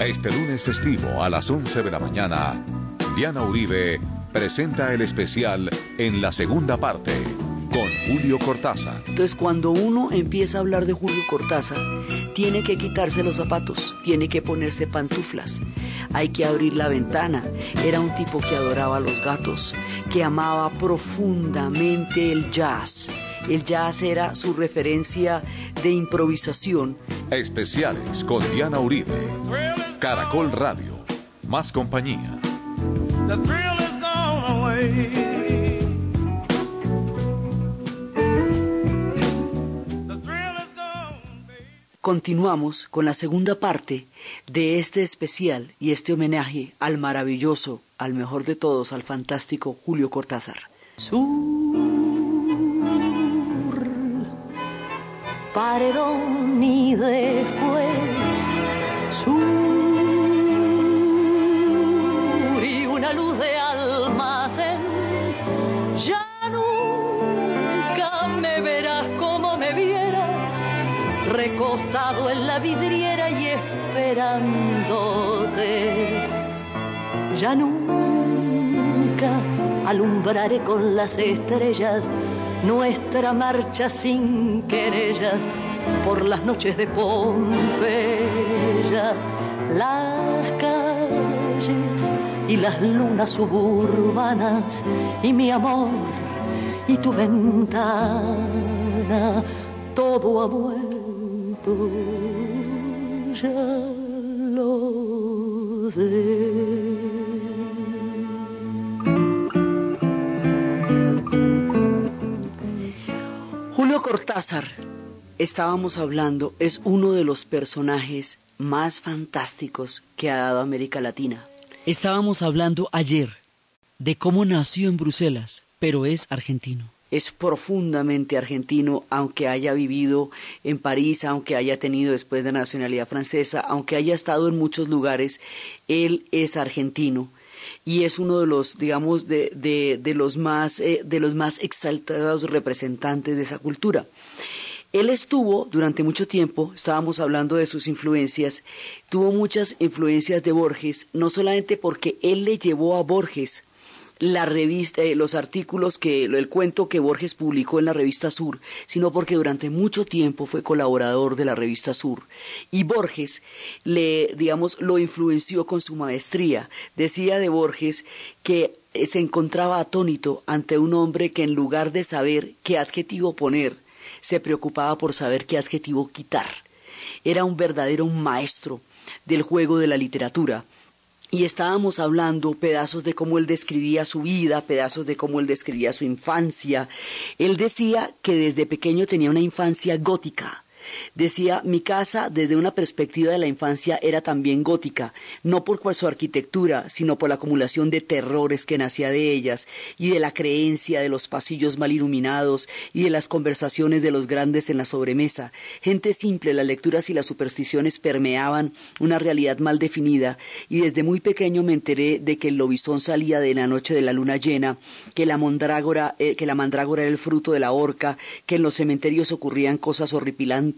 Este lunes festivo a las 11 de la mañana, Diana Uribe presenta el especial en la segunda parte con Julio Cortázar. Entonces cuando uno empieza a hablar de Julio Cortázar, tiene que quitarse los zapatos, tiene que ponerse pantuflas, hay que abrir la ventana. Era un tipo que adoraba los gatos, que amaba profundamente el jazz. El jazz era su referencia de improvisación. Especiales con Diana Uribe. Caracol Radio. Más compañía. Continuamos con la segunda parte de este especial y este homenaje al maravilloso, al mejor de todos, al fantástico Julio Cortázar. Sur, paredón y después sur y una luz de almacén. Ya nunca me verás como me vieras recostado en la vidriera y esperándote. Ya nunca alumbraré con las estrellas nuestra marcha sin querellas por las noches de Pompeya. Las calles y las lunas suburbanas y mi amor y tu ventana, todo ha muerto ya lo. Cortázar, estábamos hablando, es uno de los personajes más fantásticos que ha dado América Latina. Estábamos hablando ayer de cómo nació en Bruselas, pero es argentino es profundamente argentino, aunque haya vivido en París, aunque haya tenido después de nacionalidad francesa, aunque haya estado en muchos lugares, él es argentino y es uno de los, digamos, de, de, los, más, eh, de los más exaltados representantes de esa cultura. Él estuvo durante mucho tiempo, estábamos hablando de sus influencias, tuvo muchas influencias de Borges, no solamente porque él le llevó a Borges la revista, eh, los artículos que, el cuento que Borges publicó en la revista Sur, sino porque durante mucho tiempo fue colaborador de la revista Sur. Y Borges le, digamos, lo influenció con su maestría. Decía de Borges que eh, se encontraba atónito ante un hombre que en lugar de saber qué adjetivo poner, se preocupaba por saber qué adjetivo quitar. Era un verdadero maestro del juego de la literatura y estábamos hablando pedazos de cómo él describía su vida, pedazos de cómo él describía su infancia. Él decía que desde pequeño tenía una infancia gótica, Decía, mi casa desde una perspectiva de la infancia era también gótica, no por su arquitectura, sino por la acumulación de terrores que nacía de ellas, y de la creencia de los pasillos mal iluminados, y de las conversaciones de los grandes en la sobremesa. Gente simple, las lecturas y las supersticiones permeaban una realidad mal definida, y desde muy pequeño me enteré de que el lobizón salía de la noche de la luna llena, que la mandrágora, eh, que la mandrágora era el fruto de la horca, que en los cementerios ocurrían cosas horripilantes,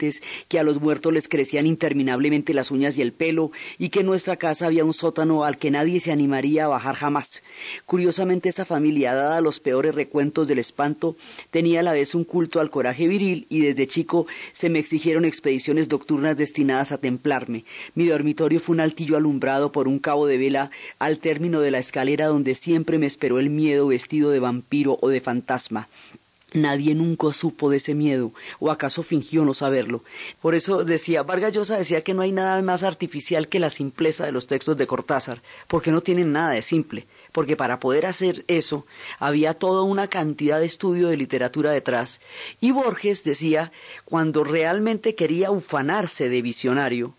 que a los muertos les crecían interminablemente las uñas y el pelo, y que en nuestra casa había un sótano al que nadie se animaría a bajar jamás. Curiosamente esa familia, dada los peores recuentos del espanto, tenía a la vez un culto al coraje viril y desde chico se me exigieron expediciones nocturnas destinadas a templarme. Mi dormitorio fue un altillo alumbrado por un cabo de vela al término de la escalera donde siempre me esperó el miedo vestido de vampiro o de fantasma. Nadie nunca supo de ese miedo, o acaso fingió no saberlo. Por eso decía, Vargas Llosa decía que no hay nada más artificial que la simpleza de los textos de Cortázar, porque no tienen nada de simple, porque para poder hacer eso había toda una cantidad de estudio de literatura detrás. Y Borges decía, cuando realmente quería ufanarse de visionario,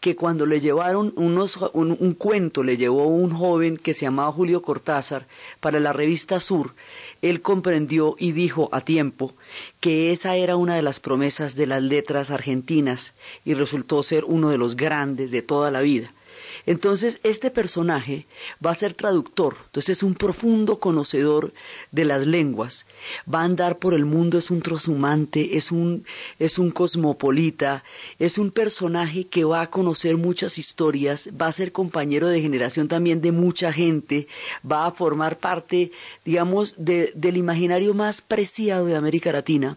que cuando le llevaron unos, un, cuento, le llevó un joven que se llamaba Julio Cortázar para la revista Sur, él comprendió y dijo a tiempo que esa era una de las promesas de las letras argentinas y resultó ser uno de los grandes de toda la vida. Entonces, este personaje va a ser traductor, entonces es un profundo conocedor de las lenguas, va a andar por el mundo, es un transhumante, es un, es un cosmopolita, es un personaje que va a conocer muchas historias, va a ser compañero de generación también de mucha gente, va a formar parte, digamos, del imaginario más preciado de América Latina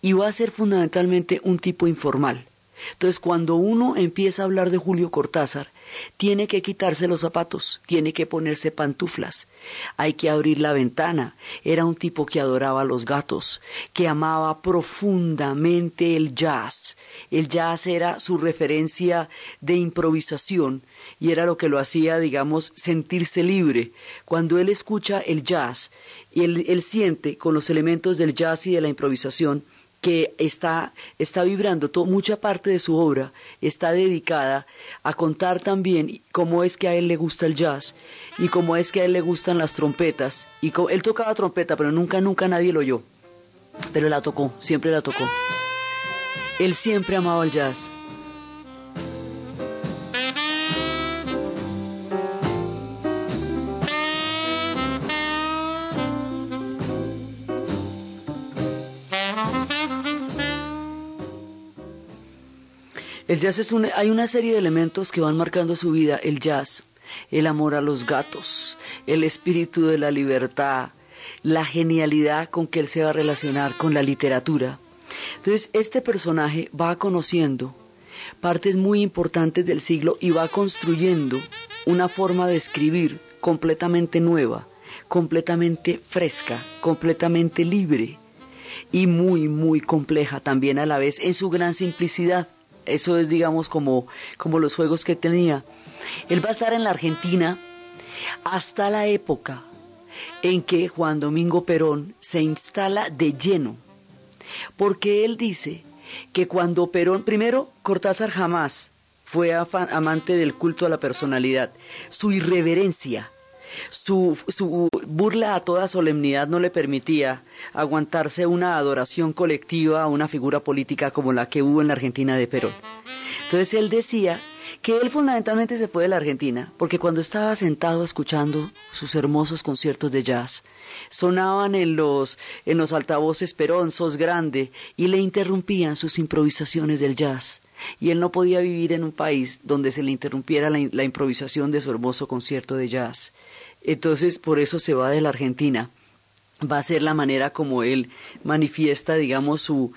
y va a ser fundamentalmente un tipo informal. Entonces, cuando uno empieza a hablar de Julio Cortázar, tiene que quitarse los zapatos, tiene que ponerse pantuflas, hay que abrir la ventana. Era un tipo que adoraba a los gatos, que amaba profundamente el jazz. El jazz era su referencia de improvisación y era lo que lo hacía, digamos, sentirse libre. Cuando él escucha el jazz, él, él siente con los elementos del jazz y de la improvisación, que está, está vibrando, mucha parte de su obra está dedicada a contar también cómo es que a él le gusta el jazz y cómo es que a él le gustan las trompetas. Y él tocaba trompeta, pero nunca, nunca nadie lo oyó. Pero la tocó, siempre la tocó. Él siempre amaba el jazz. El jazz es una, hay una serie de elementos que van marcando su vida. El jazz, el amor a los gatos, el espíritu de la libertad, la genialidad con que él se va a relacionar con la literatura. Entonces, este personaje va conociendo partes muy importantes del siglo y va construyendo una forma de escribir completamente nueva, completamente fresca, completamente libre y muy, muy compleja también a la vez en su gran simplicidad. Eso es, digamos, como, como los juegos que tenía. Él va a estar en la Argentina hasta la época en que Juan Domingo Perón se instala de lleno. Porque él dice que cuando Perón, primero, Cortázar jamás fue amante del culto a la personalidad. Su irreverencia, su, burla a toda solemnidad no le permitía aguantarse una adoración colectiva a una figura política como la que hubo en la Argentina de Perón. Entonces él decía que él fundamentalmente se fue de la Argentina porque cuando estaba sentado escuchando sus hermosos conciertos de jazz, sonaban en los, en los altavoces Perón, sos grande, y le interrumpían sus improvisaciones del jazz y él no podía vivir en un país donde se le interrumpiera la, improvisación de su hermoso concierto de jazz. Entonces, por eso se va de la Argentina. Va a ser la manera como él manifiesta, digamos, su,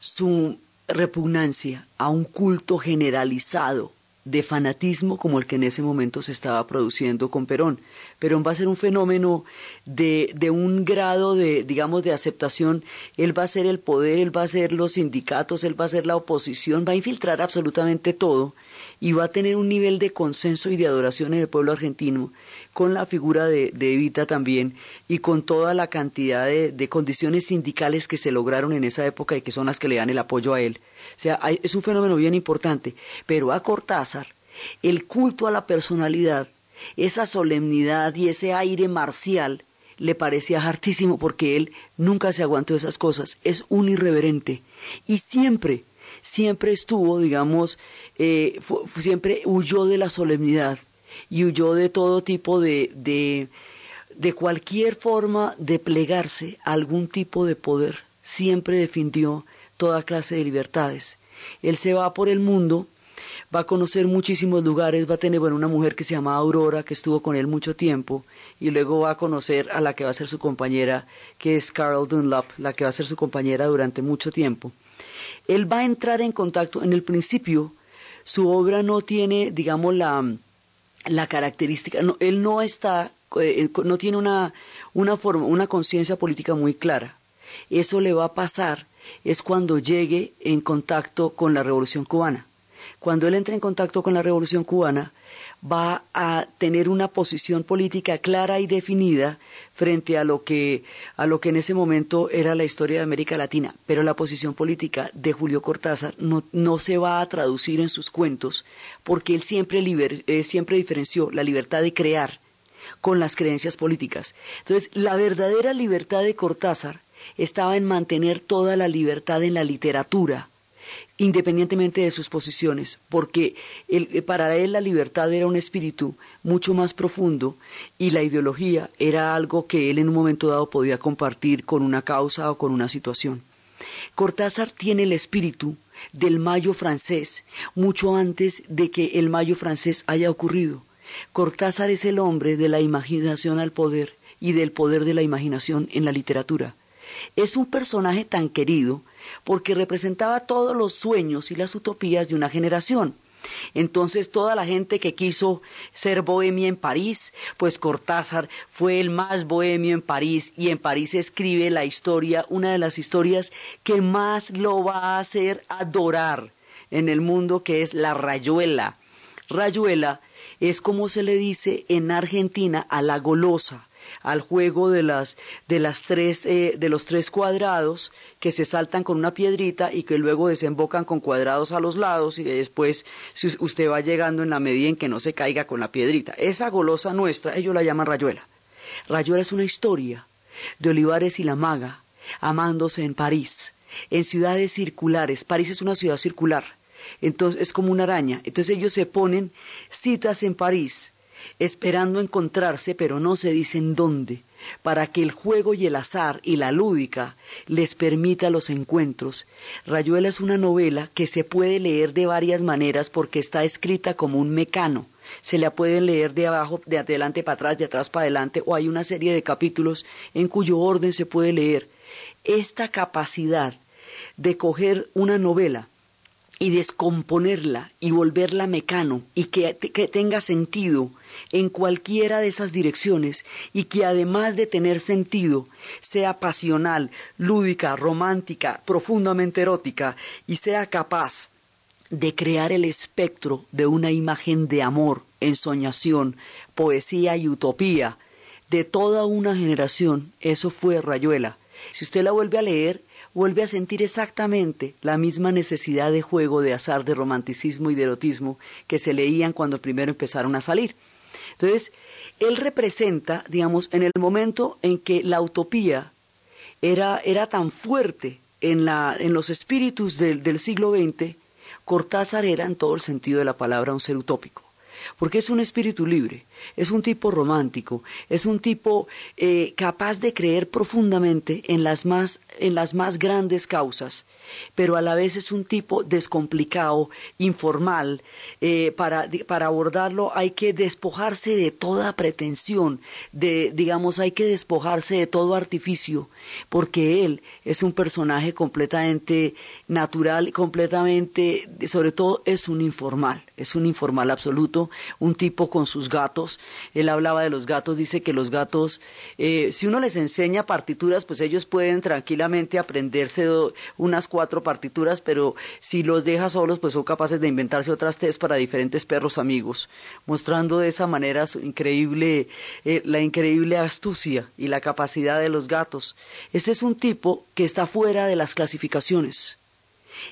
su repugnancia a un culto generalizado de fanatismo como el que en ese momento se estaba produciendo con Perón. Perón va a ser un fenómeno de, de, un grado de, digamos, de aceptación. Él va a ser el poder, él va a ser los sindicatos, él va a ser la oposición, va a infiltrar absolutamente todo y va a tener un nivel de consenso y de adoración en el pueblo argentino con la figura de, Evita también y con toda la cantidad de, de condiciones sindicales que se lograron en esa época y que son las que le dan el apoyo a él. O sea, es un fenómeno bien importante. Pero a Cortázar, el culto a la personalidad, esa solemnidad y ese aire marcial le parecía hartísimo porque él nunca se aguantó esas cosas. Es un irreverente. Y siempre, siempre estuvo, digamos, eh, siempre huyó de la solemnidad y huyó de todo tipo de, de, cualquier forma de plegarse a algún tipo de poder. Siempre defendió toda clase de libertades. Él se va por el mundo, va a conocer muchísimos lugares, va a tener bueno, una mujer que se llama Aurora, que estuvo con él mucho tiempo, y luego va a conocer a la que va a ser su compañera, que es Carol Dunlap, la que va a ser su compañera durante mucho tiempo. Él va a entrar en contacto, en el principio, su obra no tiene, digamos, la, la característica, no, él no está, eh, no tiene una, una forma, una conciencia política muy clara. Eso le va a pasar es cuando llegue en contacto con la revolución cubana. Cuando él entre en contacto con la revolución cubana, va a tener una posición política clara y definida frente a lo que a lo que en ese momento era la historia de América Latina, pero la posición política de Julio Cortázar no, no se va a traducir en sus cuentos porque él siempre, eh, siempre diferenció la libertad de crear con las creencias políticas. Entonces, la verdadera libertad de Cortázar estaba en mantener toda la libertad en la literatura, independientemente de sus posiciones, porque eh, para él la libertad era un espíritu mucho más profundo y la ideología era algo que él en un momento dado podía compartir con una causa o con una situación. Cortázar tiene el espíritu del mayo francés mucho antes de que el mayo francés haya ocurrido. Cortázar es el hombre de la imaginación al poder y del poder de la imaginación en la literatura. Es un personaje tan querido porque representaba todos los sueños y las utopías de una generación. Entonces toda la gente que quiso ser bohemia en París, pues Cortázar fue el más bohemio en París y en París escribe la historia, una de las historias que más lo va a hacer adorar en el mundo, que es la rayuela. Rayuela es como se le dice en Argentina a la golosa al juego de las de las tres eh, de los tres cuadrados que se saltan con una piedrita y que luego desembocan con cuadrados a los lados y después usted va llegando en la medida en que no se caiga con la piedrita. Esa golosa nuestra, ellos la llaman rayuela. Rayuela es una historia de Olivares y la maga amándose en París, en ciudades circulares. París es una ciudad circular, entonces es como una araña. Entonces ellos se ponen citas en París esperando encontrarse, pero no se dicen dónde, para que el juego y el azar y la lúdica les permita los encuentros. Rayuela es una novela que se puede leer de varias maneras porque está escrita como un mecano. Se la puede leer de abajo, de adelante para atrás, de atrás para adelante, o hay una serie de capítulos en cuyo orden se puede leer. Esta capacidad de coger una novela y descomponerla y volverla mecano y que, que, tenga sentido en cualquiera de esas direcciones y que además de tener sentido sea pasional, lúdica, romántica, profundamente erótica y sea capaz de crear el espectro de una imagen de amor, ensoñación, poesía y utopía de toda una generación, eso fue Rayuela. Si usted la vuelve a leer, vuelve a sentir exactamente la misma necesidad de juego, de azar, de romanticismo y de erotismo que se leían cuando primero empezaron a salir. Entonces, él representa, digamos, en el momento en que la utopía era, era tan fuerte en, la, en los espíritus del, del siglo XX, Cortázar era en todo el sentido de la palabra un ser utópico porque es un espíritu libre, es un tipo romántico, es un tipo eh, capaz de creer profundamente en las, más, en las más grandes causas, pero a la vez es un tipo descomplicado, informal. Eh, para, para abordarlo hay que despojarse de toda pretensión, de, digamos, hay que despojarse de todo artificio, porque él es un personaje completamente natural, completamente, sobre todo es un informal, es un informal absoluto, un tipo con sus gatos. Él hablaba de los gatos, dice que los gatos, eh, si uno les enseña partituras, pues ellos pueden tranquilamente aprenderse unas cuatro partituras, pero si los deja solos, pues son capaces de inventarse otras test para diferentes perros amigos, mostrando de esa manera su increíble, eh, la increíble astucia y la capacidad de los gatos. Este es un tipo que está fuera de las clasificaciones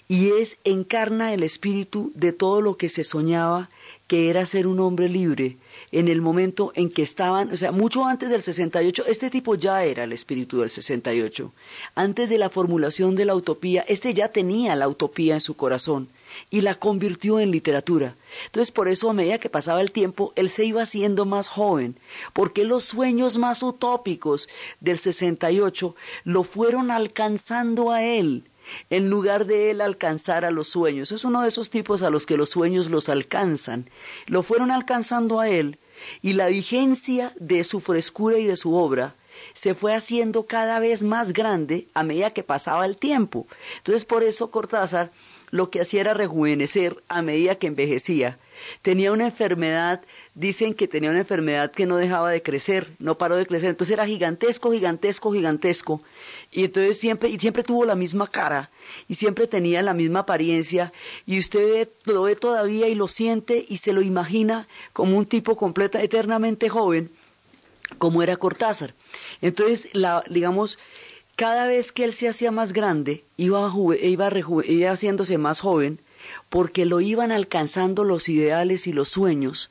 y es encarna el espíritu de todo lo que se soñaba que era ser un hombre libre en el momento en que estaban, o sea, mucho antes del 68, este tipo ya era el espíritu del 68. Antes de la formulación de la utopía, este ya tenía la utopía en su corazón y la convirtió en literatura. Entonces, por eso a medida que pasaba el tiempo, él se iba haciendo más joven, porque los sueños más utópicos del 68 lo fueron alcanzando a él en lugar de él alcanzar a los sueños. Es uno de esos tipos a los que los sueños los alcanzan. Lo fueron alcanzando a él y la vigencia de su frescura y de su obra se fue haciendo cada vez más grande a medida que pasaba el tiempo. Entonces por eso Cortázar lo que hacía era rejuvenecer a medida que envejecía. Tenía una enfermedad dicen que tenía una enfermedad que no dejaba de crecer, no paró de crecer, entonces era gigantesco, gigantesco, gigantesco, y entonces siempre, y siempre tuvo la misma cara, y siempre tenía la misma apariencia, y usted lo ve todavía y lo siente y se lo imagina como un tipo completa, eternamente joven, como era Cortázar. Entonces, la, digamos, cada vez que él se hacía más grande, iba, iba, iba haciéndose más joven, porque lo iban alcanzando los ideales y los sueños,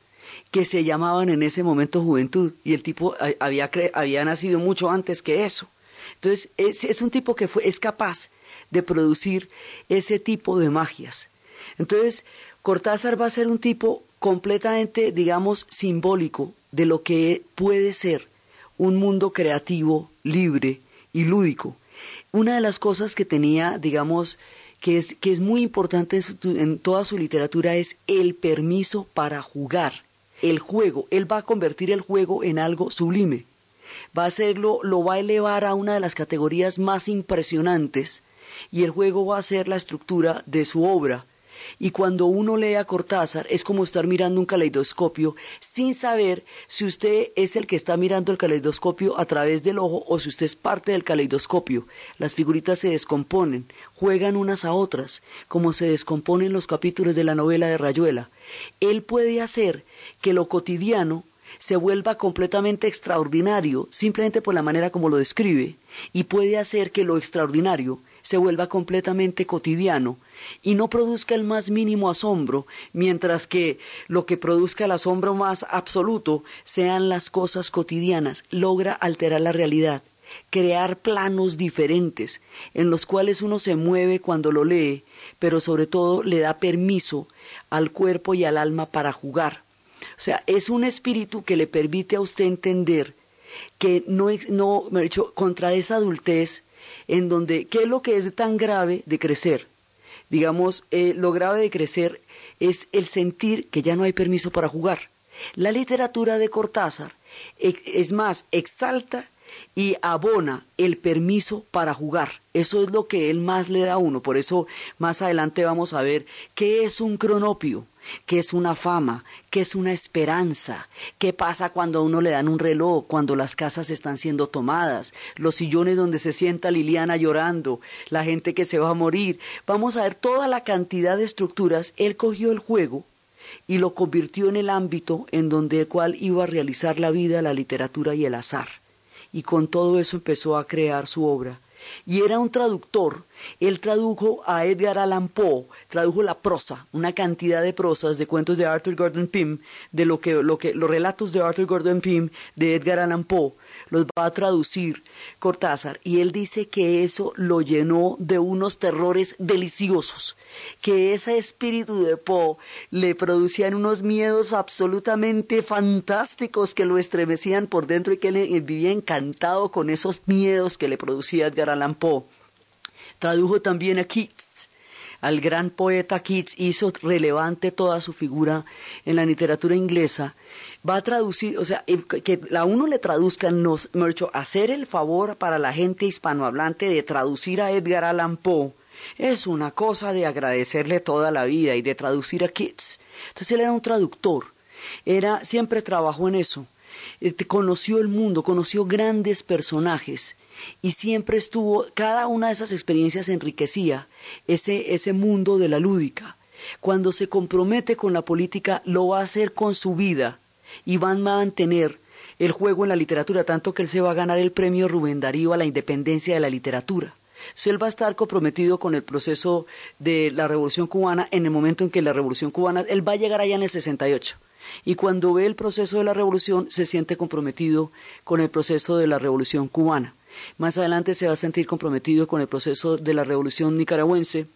que se llamaban en ese momento juventud y el tipo había, había nacido mucho antes que eso. Entonces, es, un tipo que fue, es capaz de producir ese tipo de magias. Entonces, Cortázar va a ser un tipo completamente, digamos, simbólico de lo que puede ser un mundo creativo, libre y lúdico. Una de las cosas que tenía, digamos, que es, que es muy importante en, toda su literatura es el permiso para jugar, el juego. Él va a convertir el juego en algo sublime. Va a hacerlo, lo va a elevar a una de las categorías más impresionantes y el juego va a ser la estructura de su obra y cuando uno lee a Cortázar es como estar mirando un caleidoscopio sin saber si usted es el que está mirando el caleidoscopio a través del ojo o si usted es parte del caleidoscopio. Las figuritas se descomponen, juegan unas a otras, como se descomponen los capítulos de la novela de Rayuela. Él puede hacer que lo cotidiano se vuelva completamente extraordinario simplemente por la manera como lo describe y puede hacer que lo extraordinario se vuelva completamente cotidiano y no produzca el más mínimo asombro, mientras que lo que produzca el asombro más absoluto sean las cosas cotidianas, logra alterar la realidad, crear planos diferentes en los cuales uno se mueve cuando lo lee, pero sobre todo le da permiso al cuerpo y al alma para jugar. O sea, es un espíritu que le permite a usted entender que no, no me dicho, contra esa adultez en donde, ¿qué es lo que es tan grave de crecer? Digamos, eh, lo grave de crecer es el sentir que ya no hay permiso para jugar. La literatura de Cortázar, es más, exalta y abona el permiso para jugar. Eso es lo que él más le da a uno. Por eso más adelante vamos a ver qué es un cronopio qué es una fama, qué es una esperanza, qué pasa cuando a uno le dan un reloj, cuando las casas están siendo tomadas, los sillones donde se sienta Liliana llorando, la gente que se va a morir. Vamos a ver toda la cantidad de estructuras. Él cogió el juego y lo convirtió en el ámbito en donde el cual iba a realizar la vida, la literatura y el azar. Y con todo eso empezó a crear su obra y era un traductor. Él tradujo a Edgar Allan Poe, tradujo la prosa, una cantidad de prosas de cuentos de Arthur Gordon Pym, de lo que, lo que, los relatos de Arthur Gordon Pym, de Edgar Allan Poe, los va a traducir Cortázar y él dice que eso lo llenó de unos terrores deliciosos, que ese espíritu de Poe le producían unos miedos absolutamente fantásticos que lo estremecían por dentro y que él vivía encantado con esos miedos que le producía Edgar Allan Poe. Tradujo también a Keats, al gran poeta Keats, hizo relevante toda su figura en la literatura inglesa va a traducir, o sea, que a uno le traduzcan, nos, hecho, hacer el favor para la gente hispanohablante de traducir a Edgar Allan Poe es una cosa de agradecerle toda la vida y de traducir a Keats. Entonces él era un traductor, era, siempre trabajó en eso, este, conoció el mundo, conoció grandes personajes y siempre estuvo, cada una de esas experiencias enriquecía ese, ese mundo de la lúdica. Cuando se compromete con la política, lo va a hacer con su vida y van a mantener el juego en la literatura, tanto que él se va a ganar el premio Rubén Darío a la independencia de la literatura. Él va a estar comprometido con el proceso de la Revolución Cubana en el momento en que la Revolución Cubana, él va a llegar allá en el 68. Y cuando ve el proceso de la revolución, se siente comprometido con el proceso de la revolución cubana. Más adelante se va a sentir comprometido con el proceso de la revolución nicaragüense.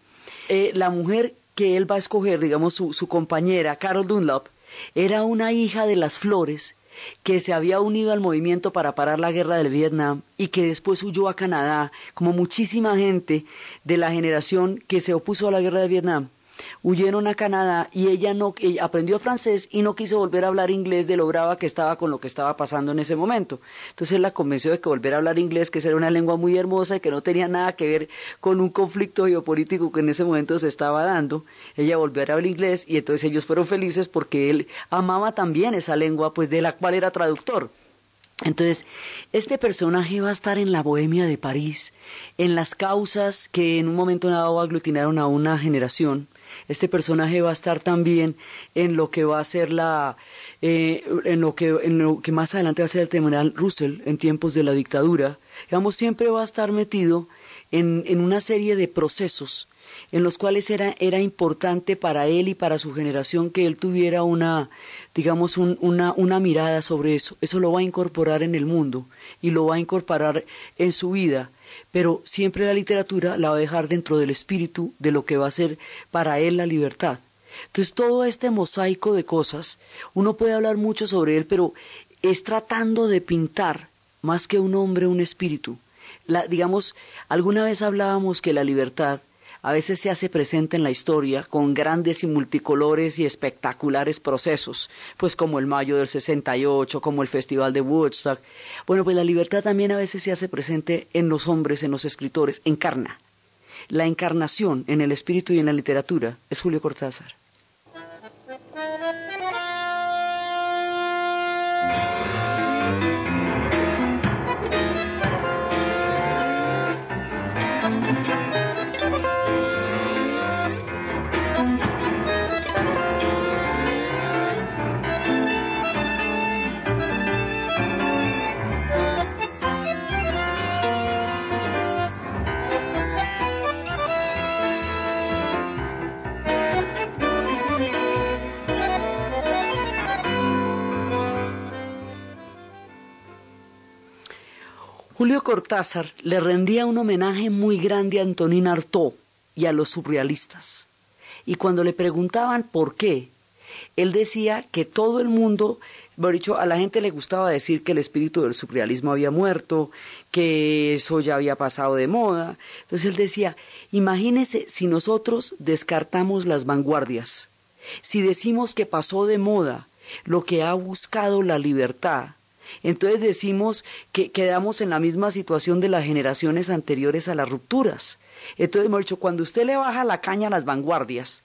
Eh, la mujer que él va a escoger, digamos, su, su compañera, Carol Dunlop, era una hija de las flores que se había unido al movimiento para parar la guerra del Vietnam y que después huyó a Canadá, como muchísima gente de la generación que se opuso a la guerra de Vietnam huyeron a Canadá y ella no aprendió francés y no quiso volver a hablar inglés de lo brava que estaba con lo que estaba pasando en ese momento. Entonces él la convenció de que volver a hablar inglés, que era una lengua muy hermosa y que no tenía nada que ver con un conflicto geopolítico que en ese momento se estaba dando. Ella volvió a hablar inglés y entonces ellos fueron felices porque él amaba también esa lengua, pues de la cual era traductor. Entonces, este personaje va a estar en la bohemia de París, en las causas que en un momento dado aglutinaron a una generación, este personaje va a estar también en lo que va a ser la, eh, en, lo que, en lo que más adelante va a ser el terminal Russell en tiempos de la dictadura. Digamos, siempre va a estar metido en, en una serie de procesos en los cuales era, era importante para él y para su generación que él tuviera una, digamos, una, una mirada sobre eso. Eso lo va a incorporar en el mundo y lo va a incorporar en su vida pero siempre la literatura la va a dejar dentro del espíritu de lo que va a ser para él la libertad. Entonces todo este mosaico de cosas, uno puede hablar mucho sobre él, pero es tratando de pintar más que un hombre un espíritu. La, digamos, alguna vez hablábamos que la libertad a veces se hace presente en la historia con grandes y multicolores y espectaculares procesos, pues como el Mayo del 68, como el Festival de Woodstock. Bueno, pues la libertad también a veces se hace presente en los hombres, en los escritores, encarna. La encarnación en el espíritu y en la literatura es Julio Cortázar. Julio Cortázar le rendía un homenaje muy grande a Antonín Artaud y a los surrealistas. Y cuando le preguntaban por qué, él decía que todo el mundo, por dicho, a la gente le gustaba decir que el espíritu del surrealismo había muerto, que eso ya había pasado de moda. Entonces él decía, imagínese si nosotros descartamos las vanguardias, si decimos que pasó de moda lo que ha buscado la libertad, entonces decimos que quedamos en la misma situación de las generaciones anteriores a las rupturas. Entonces hemos dicho, cuando usted le baja la caña a las vanguardias,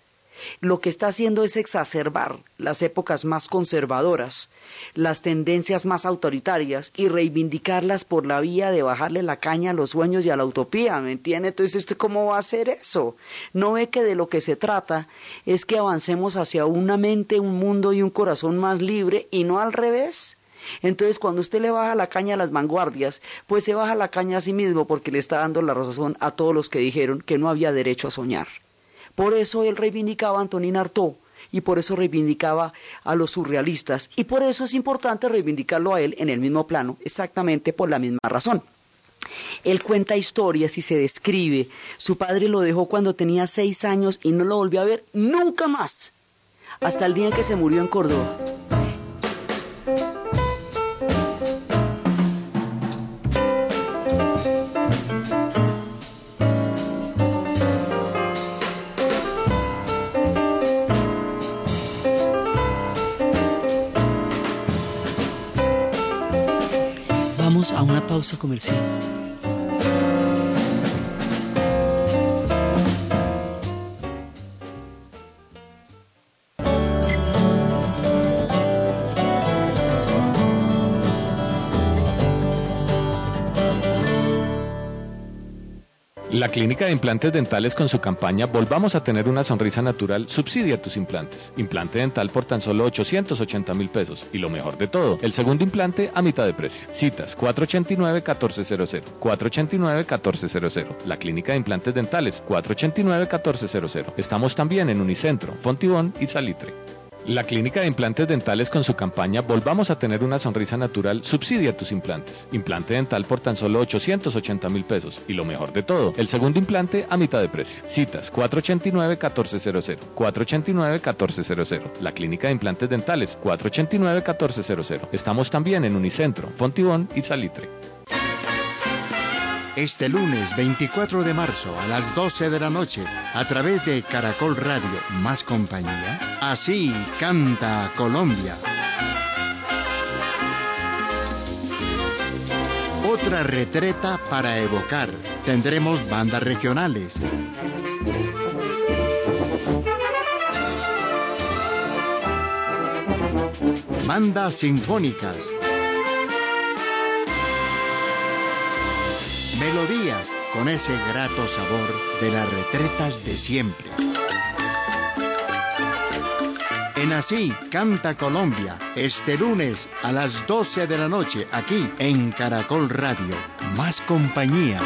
lo que está haciendo es exacerbar las épocas más conservadoras, las tendencias más autoritarias y reivindicarlas por la vía de bajarle la caña a los sueños y a la utopía, ¿me entiende? Entonces, ¿usted cómo va a hacer eso? ¿No ve que de lo que se trata es que avancemos hacia una mente, un mundo y un corazón más libre y no al revés? Entonces, cuando usted le baja la caña a las vanguardias, pues se baja la caña a sí mismo porque le está dando la razón a todos los que dijeron que no había derecho a soñar. Por eso él reivindicaba a Antonín Artaud y por eso reivindicaba a los surrealistas y por eso es importante reivindicarlo a él en el mismo plano, exactamente por la misma razón. Él cuenta historias y se describe. Su padre lo dejó cuando tenía seis años y no lo volvió a ver nunca más, hasta el día en que se murió en Córdoba. A una pausa comercial. La Clínica de Implantes Dentales con su campaña Volvamos a tener una sonrisa natural subsidia tus implantes. Implante dental por tan solo 880 mil pesos. Y lo mejor de todo, el segundo implante a mitad de precio. Citas 489-1400. 489-1400. La Clínica de Implantes Dentales 489-1400. Estamos también en Unicentro, Fontibón y Salitre. La Clínica de Implantes Dentales con su campaña Volvamos a tener una sonrisa natural subsidia tus implantes. Implante dental por tan solo 880 mil pesos. Y lo mejor de todo, el segundo implante a mitad de precio. Citas 489-1400. 489-1400. La Clínica de Implantes Dentales 489-1400. Estamos también en Unicentro, Fontibón y Salitre. Este lunes 24 de marzo a las 12 de la noche, a través de Caracol Radio Más Compañía, así canta Colombia. Otra retreta para evocar. Tendremos bandas regionales. Bandas sinfónicas Melodías con ese grato sabor de las retretas de siempre. En Así Canta Colombia, este lunes a las 12 de la noche, aquí en Caracol Radio. Más compañía.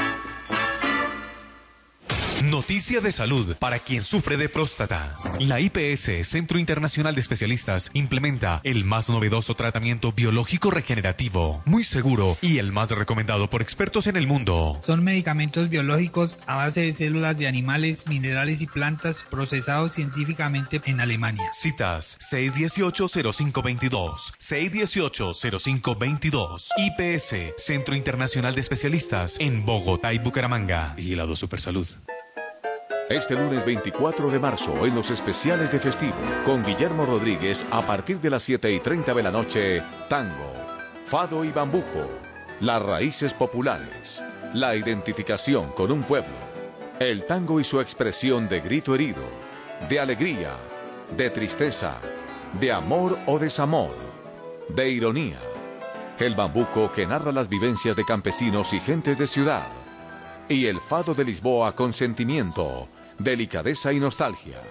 Noticia de salud para quien sufre de próstata. La IPS, Centro Internacional de Especialistas, implementa el más novedoso tratamiento biológico regenerativo, muy seguro y el más recomendado por expertos en el mundo. Son medicamentos biológicos a base de células de animales, minerales y plantas procesados científicamente en Alemania. Citas 618-0522, 618-0522. IPS, Centro Internacional de Especialistas en Bogotá y Bucaramanga. Vigilado Supersalud. Este lunes 24 de marzo, en los especiales de festivo, con Guillermo Rodríguez, a partir de las 7 y 30 de la noche, tango, fado y bambuco, las raíces populares, la identificación con un pueblo, el tango y su expresión de grito herido, de alegría, de tristeza, de amor o desamor, de ironía, el bambuco que narra las vivencias de campesinos y gentes de ciudad, y el fado de Lisboa con sentimiento, delicadeza y nostalgia.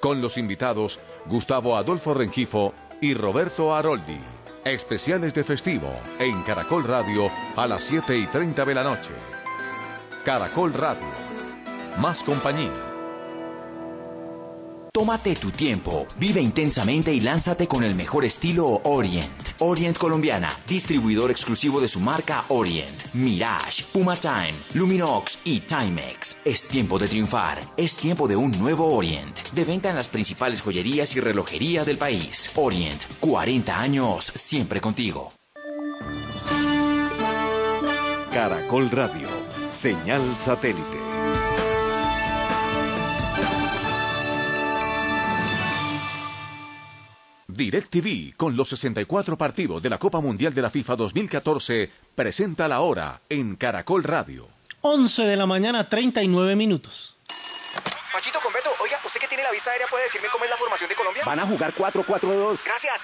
Con los invitados Gustavo Adolfo Rengifo y Roberto Aroldi. Especiales de festivo en Caracol Radio a las 7 y 30 de la noche. Caracol Radio. Más compañía. Tómate tu tiempo, vive intensamente y lánzate con el mejor estilo Orient. Orient Colombiana, distribuidor exclusivo de su marca Orient, Mirage, Puma Time, Luminox y Timex. Es tiempo de triunfar, es tiempo de un nuevo Orient. De venta en las principales joyerías y relojería del país. Orient, 40 años, siempre contigo. Caracol Radio. Señal satélite. DirecTV, con los 64 partidos de la Copa Mundial de la FIFA 2014, presenta la hora en Caracol Radio. 11 de la mañana, 39 minutos. Machito, con Beto, oiga, usted que tiene la vista aérea, ¿puede decirme cómo es la formación de Colombia? Van a jugar 4-4-2. Gracias.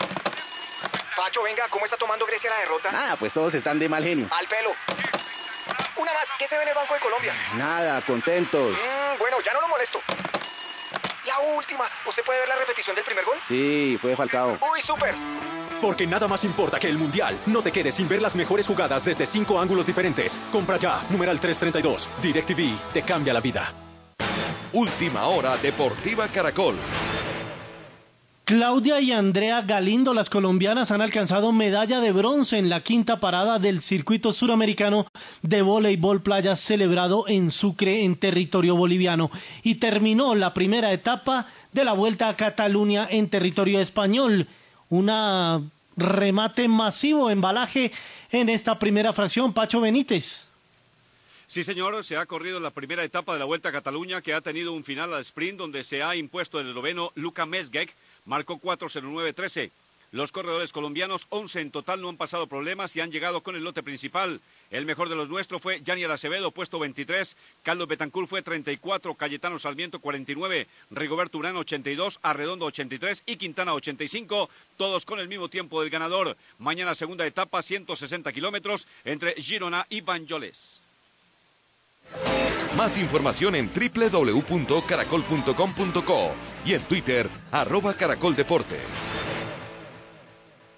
Pacho, venga, ¿cómo está tomando Grecia la derrota? Ah, pues todos están de mal genio. Al pelo. Una más, ¿qué se ve en el Banco de Colombia? Nada, contentos. Mm, bueno, ya no lo molesto. La última. ¿Usted puede ver la repetición del primer gol? Sí, fue faltado. Uy, súper. Porque nada más importa que el Mundial. No te quedes sin ver las mejores jugadas desde cinco ángulos diferentes. Compra ya, numeral 332. DirecTV te cambia la vida. Última hora Deportiva Caracol. Claudia y Andrea Galindo, las colombianas, han alcanzado medalla de bronce en la quinta parada del circuito suramericano de voleibol playa celebrado en Sucre, en territorio boliviano. Y terminó la primera etapa de la vuelta a Cataluña en territorio español. Una remate masivo, embalaje en esta primera fracción. Pacho Benítez. Sí, señor, se ha corrido la primera etapa de la Vuelta a Cataluña que ha tenido un final al sprint donde se ha impuesto el esloveno Luka Mesgek marcó 4.09.13. Los corredores colombianos, 11 en total, no han pasado problemas y han llegado con el lote principal. El mejor de los nuestros fue Janiel Acevedo, puesto 23. Carlos Betancourt fue 34. Cayetano Sarmiento, 49. Rigoberto Urán, 82. Arredondo, 83. Y Quintana, 85. Todos con el mismo tiempo del ganador. Mañana, segunda etapa, 160 kilómetros entre Girona y Banyoles. Más información en www.caracol.com.co y en Twitter, arroba caracoldeportes.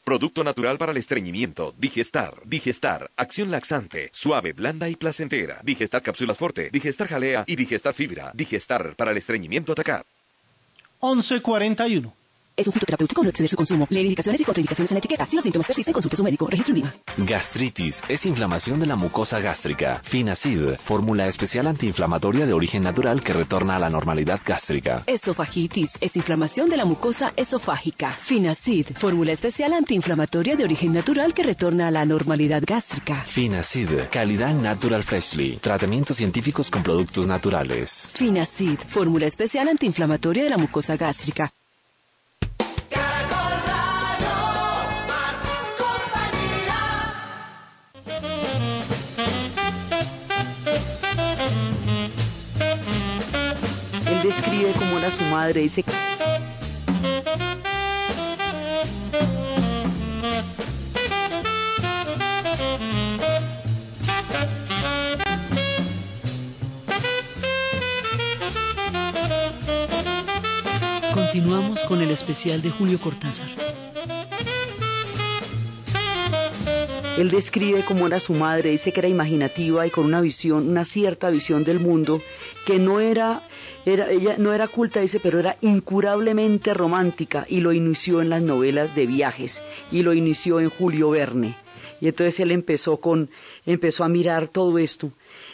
Producto natural para el estreñimiento. Digestar. Digestar. Acción laxante. Suave, blanda y placentera. Digestar cápsulas forte. Digestar jalea y digestar fibra. Digestar para el estreñimiento atacar. 1141. Es un fitoterapéutico, no exceder su consumo. Lee indicaciones y contraindicaciones en la etiqueta. Si los síntomas persisten, consulte a su médico. Registro IVA. Gastritis es inflamación de la mucosa gástrica. Finacid, fórmula especial antiinflamatoria de origen natural que retorna a la normalidad gástrica. Esofagitis es inflamación de la mucosa esofágica. Finacid, fórmula especial antiinflamatoria de origen natural que retorna a la normalidad gástrica. Finacid, calidad natural freshly. Tratamientos científicos con productos naturales. Finacid, fórmula especial antiinflamatoria de la mucosa gástrica. Describe cómo era su madre, dice... Continuamos con el especial de Julio Cortázar. Él describe cómo era su madre, dice que era imaginativa y con una visión, una cierta visión del mundo que no era, era, ella no era culta, dice, pero era incurablemente romántica y lo inició en las novelas de viajes y lo inició en Julio Verne. Y entonces él empezó con, empezó a mirar todo esto.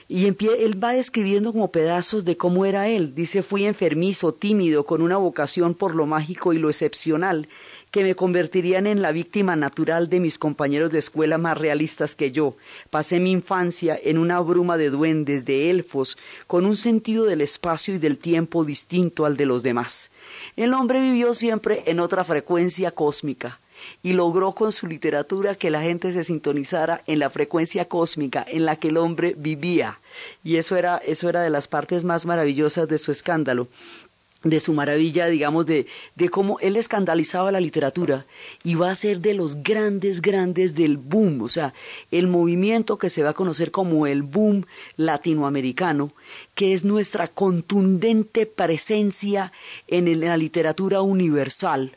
Y él va describiendo como pedazos de cómo era él. Dice, fui enfermizo, tímido, con una vocación por lo mágico y lo excepcional, que me convertirían en la víctima natural de mis compañeros de escuela más realistas que yo. Pasé mi infancia en una bruma de duendes, de elfos, con un sentido del espacio y del tiempo distinto al de los demás. El hombre vivió siempre en otra frecuencia cósmica y logró con su literatura que la gente se sintonizara en la frecuencia cósmica en la que el hombre vivía. Y eso era, eso era de las partes más maravillosas de su escándalo de su maravilla, digamos, de, de cómo él escandalizaba la literatura y va a ser de los grandes, grandes del boom, o sea, el movimiento que se va a conocer como el boom latinoamericano, que es nuestra contundente presencia en la literatura universal,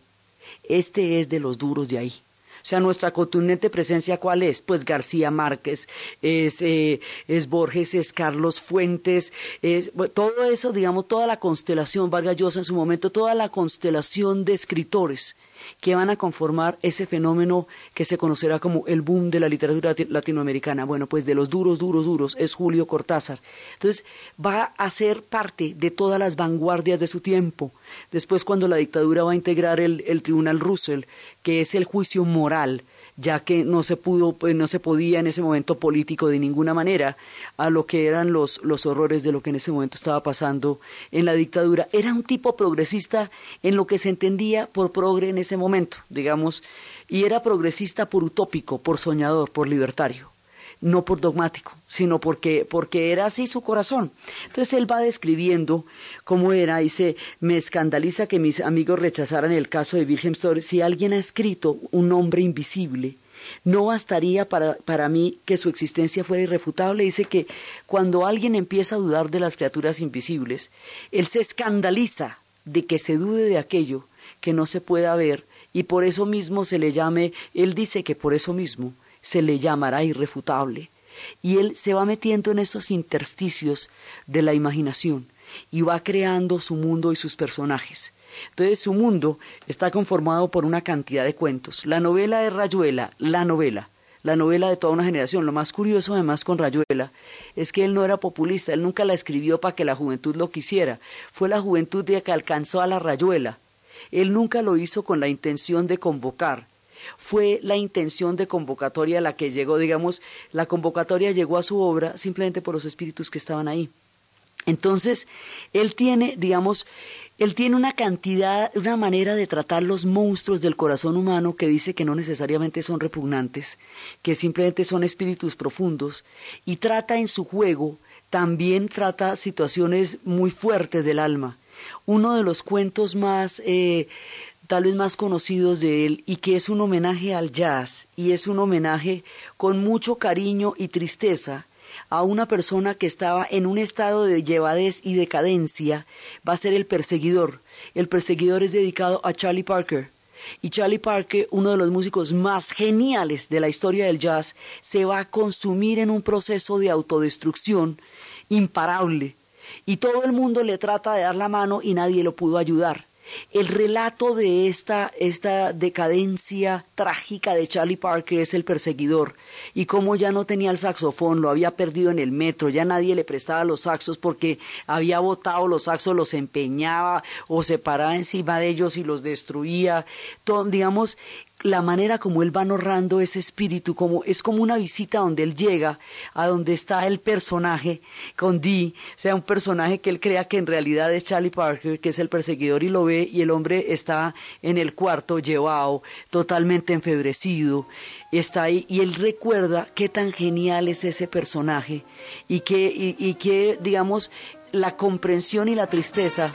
este es de los duros de ahí. Sea, nuestra contundente presencia, ¿cuál es? Pues García Márquez, es, eh, es Borges, es Carlos Fuentes, es, todo eso, digamos, toda la constelación, Vargas Llosa en su momento, toda la constelación de escritores que van a conformar ese fenómeno que se conocerá como el boom de la literatura latinoamericana. Bueno, pues de los duros, duros, duros es Julio Cortázar. Entonces va a ser parte de todas las vanguardias de su tiempo. Después cuando la dictadura va a integrar el, el Tribunal Russell, que es el juicio moral, ya que no se pudo, pues, no se podía en ese momento político de ninguna manera a lo que eran los, los horrores de lo que en ese momento estaba pasando en la dictadura. Era un tipo progresista en lo que se entendía por progre en ese momento, digamos, y era progresista por utópico, por soñador, por libertario no por dogmático, sino porque, porque era así su corazón. Entonces él va describiendo cómo era, dice, me escandaliza que mis amigos rechazaran el caso de Story. Si alguien ha escrito un nombre invisible, no bastaría para, para mí que su existencia fuera irrefutable. Dice que cuando alguien empieza a dudar de las criaturas invisibles, él se escandaliza de que se dude de aquello que no se pueda ver y por eso mismo se le llame, él dice que por eso mismo se le llamará irrefutable. Y él se va metiendo en esos intersticios de la imaginación y va creando su mundo y sus personajes. Entonces su mundo está conformado por una cantidad de cuentos. La novela de Rayuela, la novela, la novela de toda una generación. Lo más curioso además con Rayuela es que él no era populista, él nunca la escribió para que la juventud lo quisiera. Fue la juventud de que alcanzó a la Rayuela. Él nunca lo hizo con la intención de convocar, fue la intención de convocatoria la que llegó, digamos, la convocatoria llegó a su obra simplemente por los espíritus que estaban ahí. Entonces, él tiene, digamos, él tiene una cantidad, una manera de tratar los monstruos del corazón humano que dice que no necesariamente son repugnantes, que simplemente son espíritus profundos, y trata en su juego, también trata situaciones muy fuertes del alma. Uno de los cuentos más eh, tal vez más conocidos de él y que es un homenaje al jazz y es un homenaje con mucho cariño y tristeza a una persona que estaba en un estado de llevadez y decadencia, va a ser el perseguidor. El perseguidor es dedicado a Charlie Parker. Y Charlie Parker, uno de los músicos más geniales de la historia del jazz, se va a consumir en un proceso de autodestrucción imparable. Y todo el mundo le trata de dar la mano y nadie lo pudo ayudar. El relato de esta, esta decadencia trágica de Charlie Parker es el perseguidor y cómo ya no tenía el saxofón, lo había perdido en el metro, ya nadie le prestaba los saxos porque había botado los saxos, los empeñaba o se paraba encima de ellos y los destruía. digamos, la manera como él va narrando ese espíritu, como es como una visita donde él llega a donde está el personaje con Dee, sea, un personaje que él crea que en realidad es Charlie Parker, que es el perseguidor y lo ve y el hombre está en el cuarto llevado, totalmente enfebrecido, está ahí y él recuerda qué tan genial es ese personaje y que y, y que digamos la comprensión y la tristeza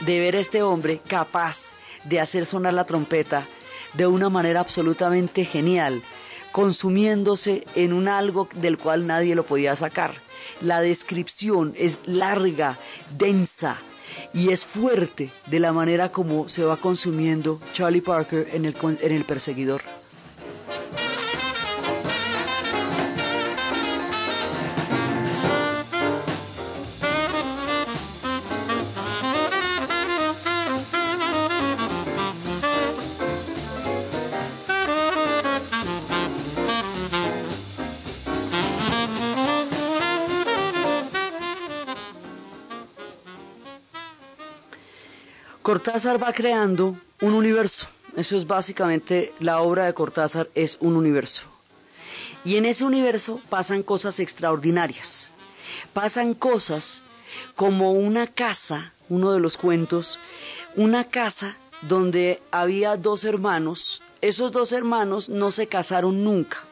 de ver a este hombre capaz de hacer sonar la trompeta de una manera absolutamente genial, consumiéndose en un algo del cual nadie lo podía sacar. La descripción es larga, densa y es fuerte de la manera como se va consumiendo Charlie Parker en el, en el perseguidor. Cortázar va creando un universo. Eso es básicamente la obra de Cortázar, es un universo. Y en ese universo pasan cosas extraordinarias. Pasan cosas como una casa, uno de los cuentos, una casa donde había dos hermanos. Esos dos hermanos no se casaron nunca.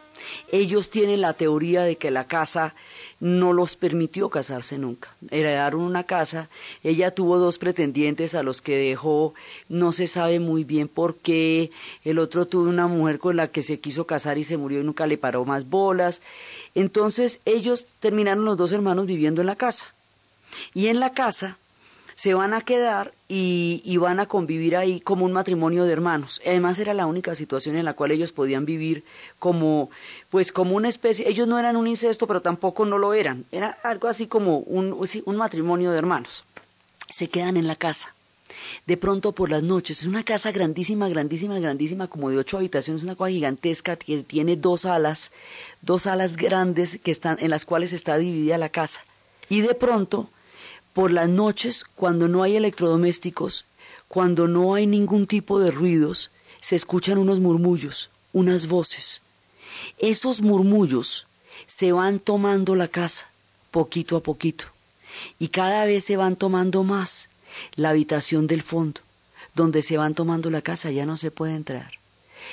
Ellos tienen la teoría de que la casa no los permitió casarse nunca. Heredaron una casa, ella tuvo dos pretendientes a los que dejó, no se sabe muy bien por qué, el otro tuvo una mujer con la que se quiso casar y se murió y nunca le paró más bolas. Entonces ellos terminaron los dos hermanos viviendo en la casa. Y en la casa se van a quedar y, van a convivir ahí como un matrimonio de hermanos. Además era la única situación en la cual ellos podían vivir como, pues como una especie, ellos no eran un incesto, pero tampoco no lo eran. Era algo así como un, un matrimonio de hermanos. Se quedan en la casa. De pronto por las noches, es una casa grandísima, grandísima, grandísima, como de ocho habitaciones, una cosa gigantesca que tiene dos alas, dos alas grandes que están, en las cuales está dividida la casa. Y de pronto por las noches, cuando no hay electrodomésticos, cuando no hay ningún tipo de ruidos, se escuchan unos murmullos, unas voces. Esos murmullos se van tomando la casa, poquito a poquito, y cada vez se van tomando más la habitación del fondo, donde se van tomando la casa, ya no se puede entrar.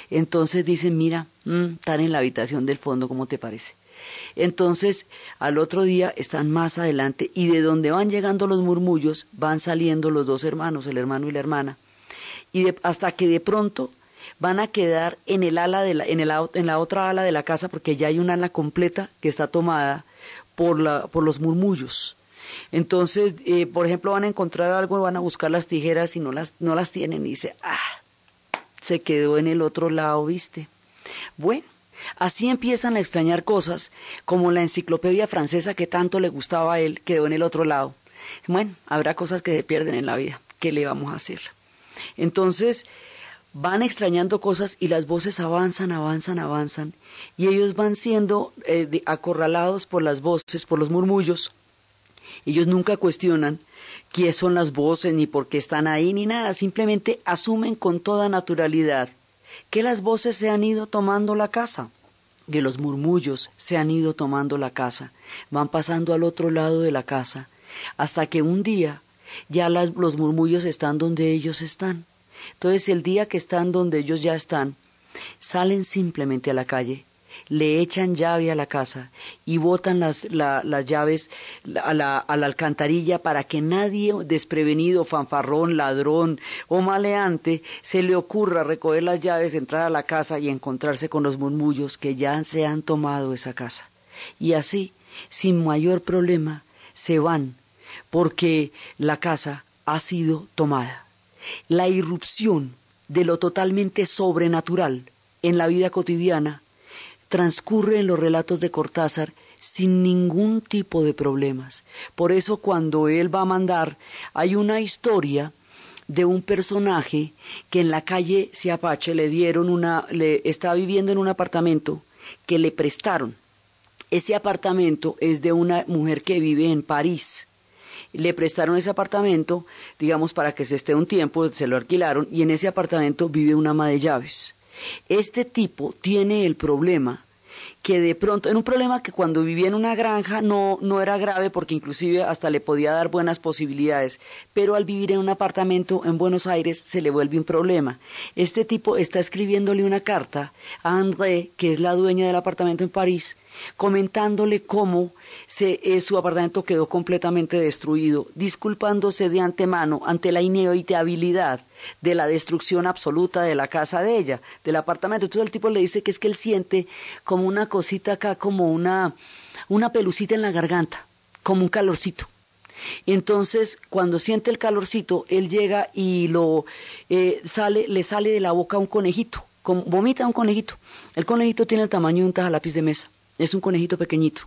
Entonces dicen, mira, mm, están en la habitación del fondo, ¿cómo te parece? Entonces, al otro día están más adelante y de donde van llegando los murmullos van saliendo los dos hermanos, el hermano y la hermana. Y hasta que de pronto van a quedar en el ala de la, en, el, en la otra ala de la casa porque ya hay una ala completa que está tomada por, la, por los murmullos. Entonces, eh, por ejemplo, van a encontrar algo, van a buscar las tijeras y no las, no las tienen y dice, ah, se quedó en el otro lado, ¿viste? Bueno, Así empiezan a extrañar cosas, como la enciclopedia francesa que tanto le gustaba a él quedó en el otro lado. Bueno, habrá cosas que se pierden en la vida. ¿Qué le vamos a hacer? Entonces, van extrañando cosas y las voces avanzan, avanzan, avanzan, y ellos van siendo eh, acorralados por las voces, por los murmullos. Ellos nunca cuestionan quiénes son las voces, ni por qué están ahí, ni nada, simplemente asumen con toda naturalidad que las voces se han ido tomando la casa, que los murmullos se han ido tomando la casa, van pasando al otro lado de la casa, hasta que un día ya los murmullos están donde ellos están. Entonces el día que están donde ellos ya están, salen simplemente a la calle le echan llave a la casa y botan las, las llaves a la, a la alcantarilla para que nadie desprevenido, fanfarrón, ladrón o maleante se le ocurra recoger las llaves, entrar a la casa y encontrarse con los murmullos que ya se han tomado esa casa. Y así, sin mayor problema, se van porque la casa ha sido tomada. La irrupción de lo totalmente sobrenatural en la vida cotidiana transcurre en los relatos de Cortázar sin ningún tipo de problemas. Por eso cuando él va a mandar, hay una historia de un personaje que en la calle Siapache le dieron una, le estaba viviendo en un apartamento que le prestaron. Ese apartamento es de una mujer que vive en París. Le prestaron ese apartamento, digamos, para que se esté un tiempo, se lo alquilaron, y en ese apartamento vive una ama de llaves. Este tipo tiene el problema que de pronto, en un problema que cuando vivía en una granja no, no era grave porque inclusive hasta le podía dar buenas posibilidades, pero al vivir en un apartamento en Buenos Aires se le vuelve un problema. Este tipo está escribiéndole una carta a André, que es la dueña del apartamento en París, comentándole cómo se, eh, su apartamento quedó completamente destruido, disculpándose de antemano ante la inevitabilidad de la destrucción absoluta de la casa de ella, del apartamento. Entonces el tipo le dice que es que él siente como una cosita acá, como una, una pelucita en la garganta, como un calorcito. Entonces, cuando siente el calorcito, él llega y lo eh, sale, le sale de la boca un conejito, vomita un conejito. El conejito tiene el tamaño de un taja lápiz de mesa. Es un conejito pequeñito.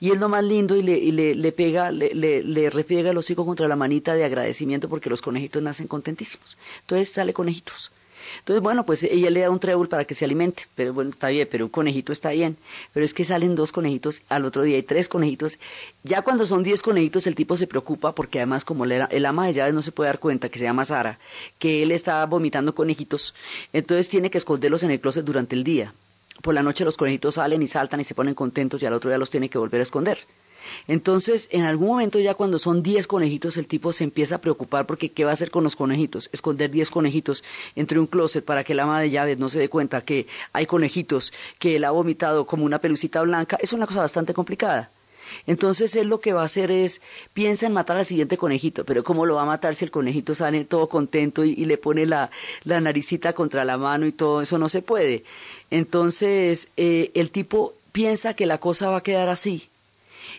Y es lo más lindo y le, y le, pega, le, le, le refiega el hocico contra la manita de agradecimiento porque los conejitos nacen contentísimos. Entonces sale conejitos. Entonces, bueno, pues ella le da un trébol para que se alimente, pero bueno, está bien, pero un conejito está bien. Pero es que salen dos conejitos, al otro día hay tres conejitos. Ya cuando son diez conejitos, el tipo se preocupa porque además como el ama de llaves no se puede dar cuenta, que se llama Sara, que él está vomitando conejitos, entonces tiene que esconderlos en el closet durante el día. Por la noche los conejitos salen y saltan y se ponen contentos y al otro día los tiene que volver a esconder. Entonces, en algún momento ya cuando son 10 conejitos, el tipo se empieza a preocupar porque ¿qué va a hacer con los conejitos? Esconder 10 conejitos entre un closet para que la ama de llaves no se dé cuenta que hay conejitos, que él ha vomitado como una pelucita blanca, es una cosa bastante complicada. Entonces él lo que va a hacer es, piensa en matar al siguiente conejito, pero ¿cómo lo va a matar si el conejito sale todo contento y, le pone la, la, naricita contra la mano y todo eso? No se puede. Entonces eh, el tipo piensa que la cosa va a quedar así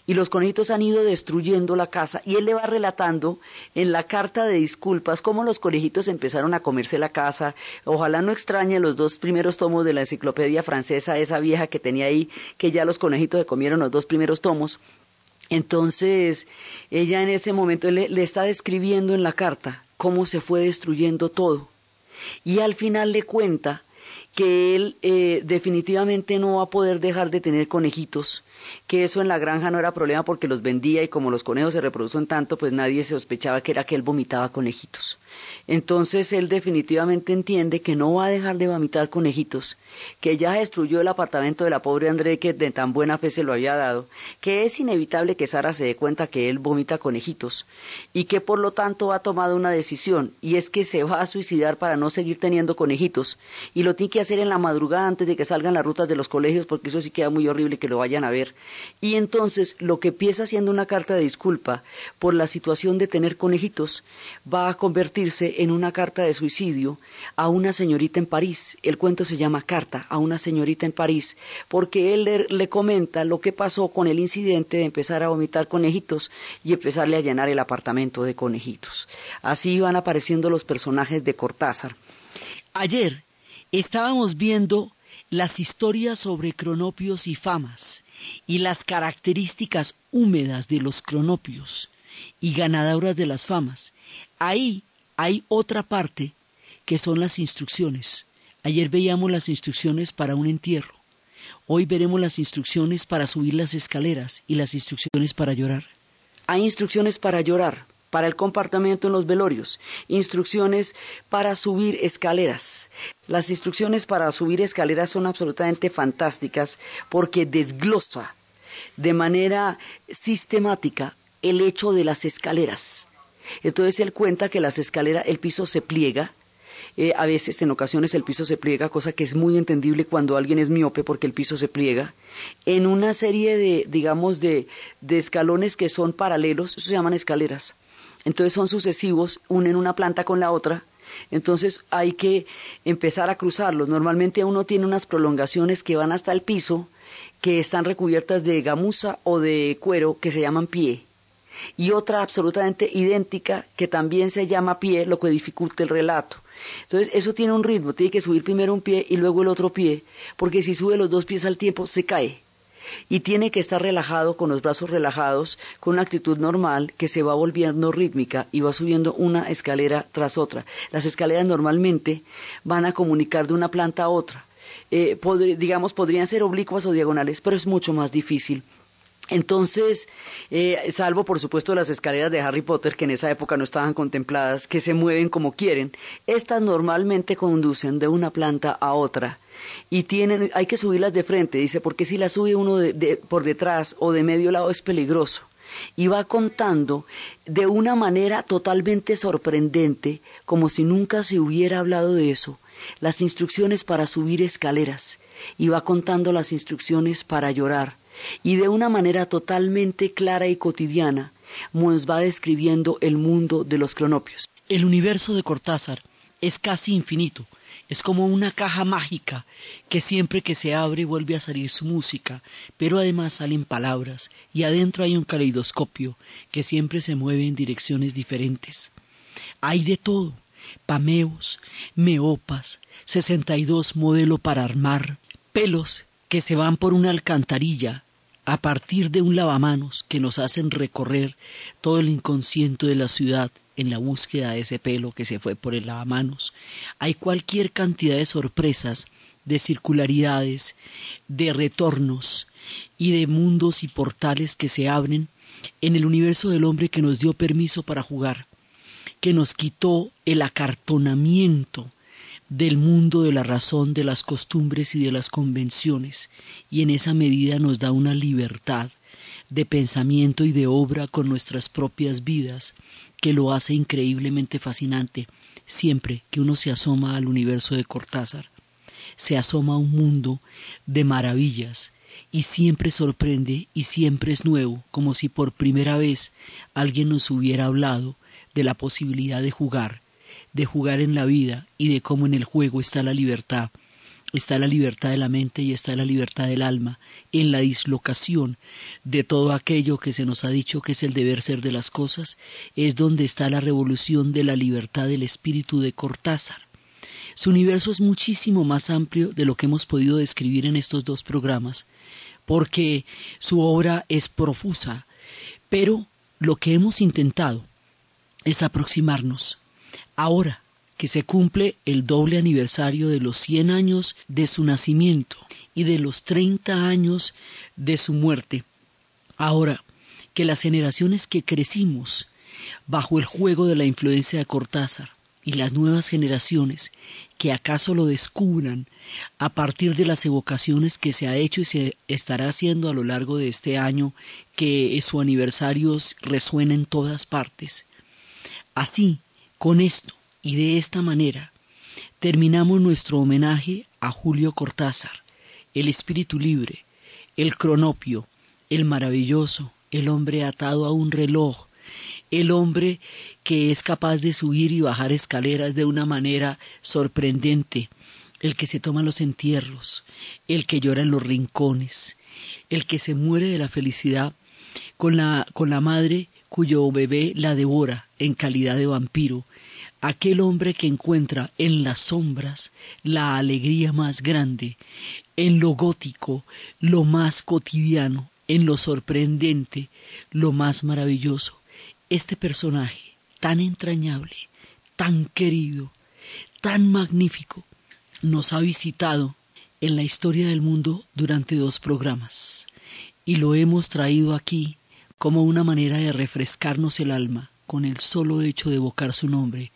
y los conejitos han ido destruyendo la casa y él le va relatando en la carta de disculpas cómo los conejitos empezaron a comerse la casa. Ojalá no extrañe los dos primeros tomos de la enciclopedia francesa, esa vieja que tenía ahí, que ya los conejitos se comieron los dos primeros tomos. Entonces, ella en ese momento le, le está describiendo en la carta cómo se fue destruyendo todo. Y al final le cuenta que él eh, definitivamente no va a poder dejar de tener conejitos, que eso en la granja no era problema porque los vendía y como los conejos se reproducen tanto, pues nadie se sospechaba que era que él vomitaba conejitos. Entonces él definitivamente entiende que no va a dejar de vomitar conejitos, que ya destruyó el apartamento de la pobre André que de tan buena fe se lo había dado, que es inevitable que Sara se dé cuenta que él vomita conejitos y que por lo tanto ha tomado una decisión y es que se va a suicidar para no seguir teniendo conejitos y lo tiene que hacer en la madrugada antes de que salgan las rutas de los colegios porque eso sí queda muy horrible que lo vayan a ver. Y entonces lo que empieza siendo una carta de disculpa por la situación de tener conejitos va a convertirse en una carta de suicidio a una señorita en París. El cuento se llama Carta a una señorita en París, porque él le, comenta lo que pasó con el incidente de empezar a vomitar conejitos y empezarle a llenar el apartamento de conejitos. Así van apareciendo los personajes de Cortázar. Ayer estábamos viendo las historias sobre cronopios y famas y las características húmedas de los cronopios y ganadoras de las famas. Ahí hay otra parte que son las instrucciones. Ayer veíamos las instrucciones para un entierro. Hoy veremos las instrucciones para subir las escaleras y las instrucciones para llorar. Hay instrucciones para llorar, para el comportamiento en los velorios, instrucciones para subir escaleras. Las instrucciones para subir escaleras son absolutamente fantásticas porque desglosa de manera sistemática el hecho de las escaleras. Entonces él cuenta que las escaleras, el piso se pliega, eh, a veces en ocasiones el piso se pliega, cosa que es muy entendible cuando alguien es miope porque el piso se pliega, en una serie de, digamos, de, de escalones que son paralelos, eso se llaman escaleras. Entonces son sucesivos, unen una planta con la otra, entonces hay que empezar a cruzarlos. Normalmente uno tiene unas prolongaciones que van hasta el piso, que están recubiertas de gamuza o de cuero, que se llaman pie y otra absolutamente idéntica que también se llama pie, lo que dificulta el relato. Entonces, eso tiene un ritmo, tiene que subir primero un pie y luego el otro pie, porque si sube los dos pies al tiempo, se cae. Y tiene que estar relajado, con los brazos relajados, con una actitud normal que se va volviendo rítmica y va subiendo una escalera tras otra. Las escaleras normalmente van a comunicar de una planta a otra. Eh, digamos, podrían ser oblicuas o diagonales, pero es mucho más difícil entonces, eh, salvo por supuesto las escaleras de Harry Potter, que en esa época no estaban contempladas, que se mueven como quieren, estas normalmente conducen de una planta a otra y tienen, hay que subirlas de frente, dice, porque si las sube uno por detrás o de medio lado es peligroso. Y va contando de una manera totalmente sorprendente, como si nunca se hubiera hablado de eso, las instrucciones para subir escaleras, y va contando las instrucciones para llorar y de una manera totalmente clara y cotidiana nos va describiendo el mundo de los cronopios. El universo de Cortázar es casi infinito, es como una caja mágica que siempre que se abre vuelve a salir su música, pero además salen palabras y adentro hay un caleidoscopio que siempre se mueve en direcciones diferentes. Hay de todo, pameos, meopas, 62 modelo para armar, pelos que se van por una alcantarilla a partir de un lavamanos que nos hacen recorrer todo el inconsciente de la ciudad en la búsqueda de ese pelo que se fue por el lavamanos. Hay cualquier cantidad de sorpresas, de circularidades, de retornos y de mundos y portales que se abren en el universo del hombre que nos dio permiso para jugar, que nos quitó el acartonamiento del mundo de la razón, de las costumbres y de las convenciones, y en esa medida nos da una libertad de pensamiento y de obra con nuestras propias vidas, que lo hace increíblemente fascinante siempre que uno se asoma al universo de Cortázar. Se asoma a un mundo de maravillas y siempre sorprende y siempre es nuevo, como si por primera vez alguien nos hubiera hablado de la posibilidad de jugar, de jugar en la vida y de cómo en el juego está la libertad está la libertad de la mente y está la libertad del alma, en la dislocación de todo aquello que se nos ha dicho que es el deber ser de las cosas, es donde está la revolución de la libertad del espíritu de Cortázar. Su universo es muchísimo más amplio de lo que hemos podido describir en estos dos programas, porque su obra es profusa, pero lo que hemos intentado es aproximarnos ahora que se cumple el doble aniversario de los 100 años de su nacimiento y de los 30 años de su muerte. Ahora que las generaciones que crecimos bajo el juego de la influencia de Cortázar y las nuevas generaciones que acaso lo descubran a partir de las evocaciones que se ha hecho y se estará haciendo a lo largo de este año que su aniversario resuena en todas partes. Así, con esto, y de esta manera terminamos nuestro homenaje a Julio Cortázar, el espíritu libre, el cronopio, el maravilloso, el hombre atado a un reloj, el hombre que es capaz de subir y bajar escaleras de una manera sorprendente, el que se toma los entierros, el que llora en los rincones, el que se muere de la felicidad con la, con la madre cuyo bebé la devora en calidad de vampiro, aquel hombre que encuentra en las sombras la alegría más grande, en lo gótico, lo más cotidiano, en lo sorprendente, lo más maravilloso. Este personaje tan entrañable, tan querido, tan magnífico, nos ha visitado en la historia del mundo durante dos programas y lo hemos traído aquí como una manera de refrescarnos el alma con el solo hecho de evocar su nombre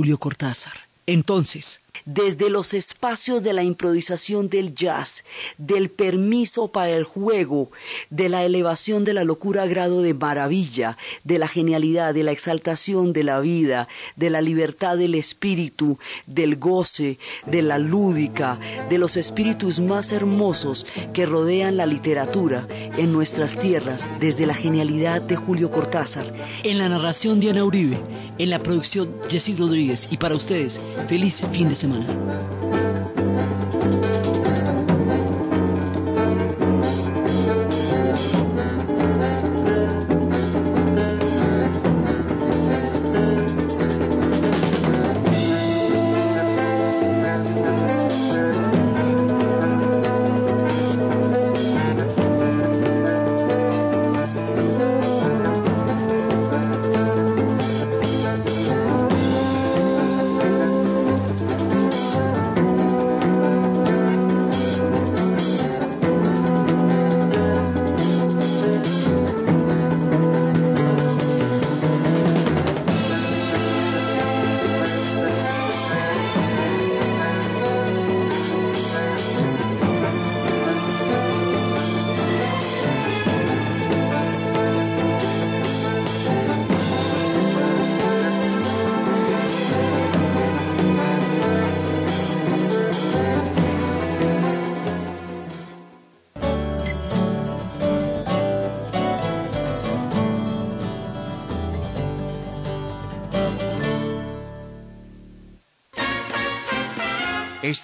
Julio Cortázar. Entonces, desde los espacios de la improvisación del jazz, del permiso para el juego, de la elevación de la locura a grado de maravilla, de la genialidad, de la exaltación de la vida, de la libertad del espíritu, del goce, de la lúdica, de los espíritus más hermosos que rodean la literatura en nuestras tierras, desde la genialidad de Julio Cortázar, en la narración Diana Uribe, en la producción Jessy Rodríguez y para ustedes, feliz fin de semana.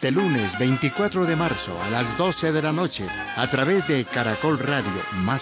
Este lunes 24 de marzo a las 12 de la noche, a través de Caracol Radio Más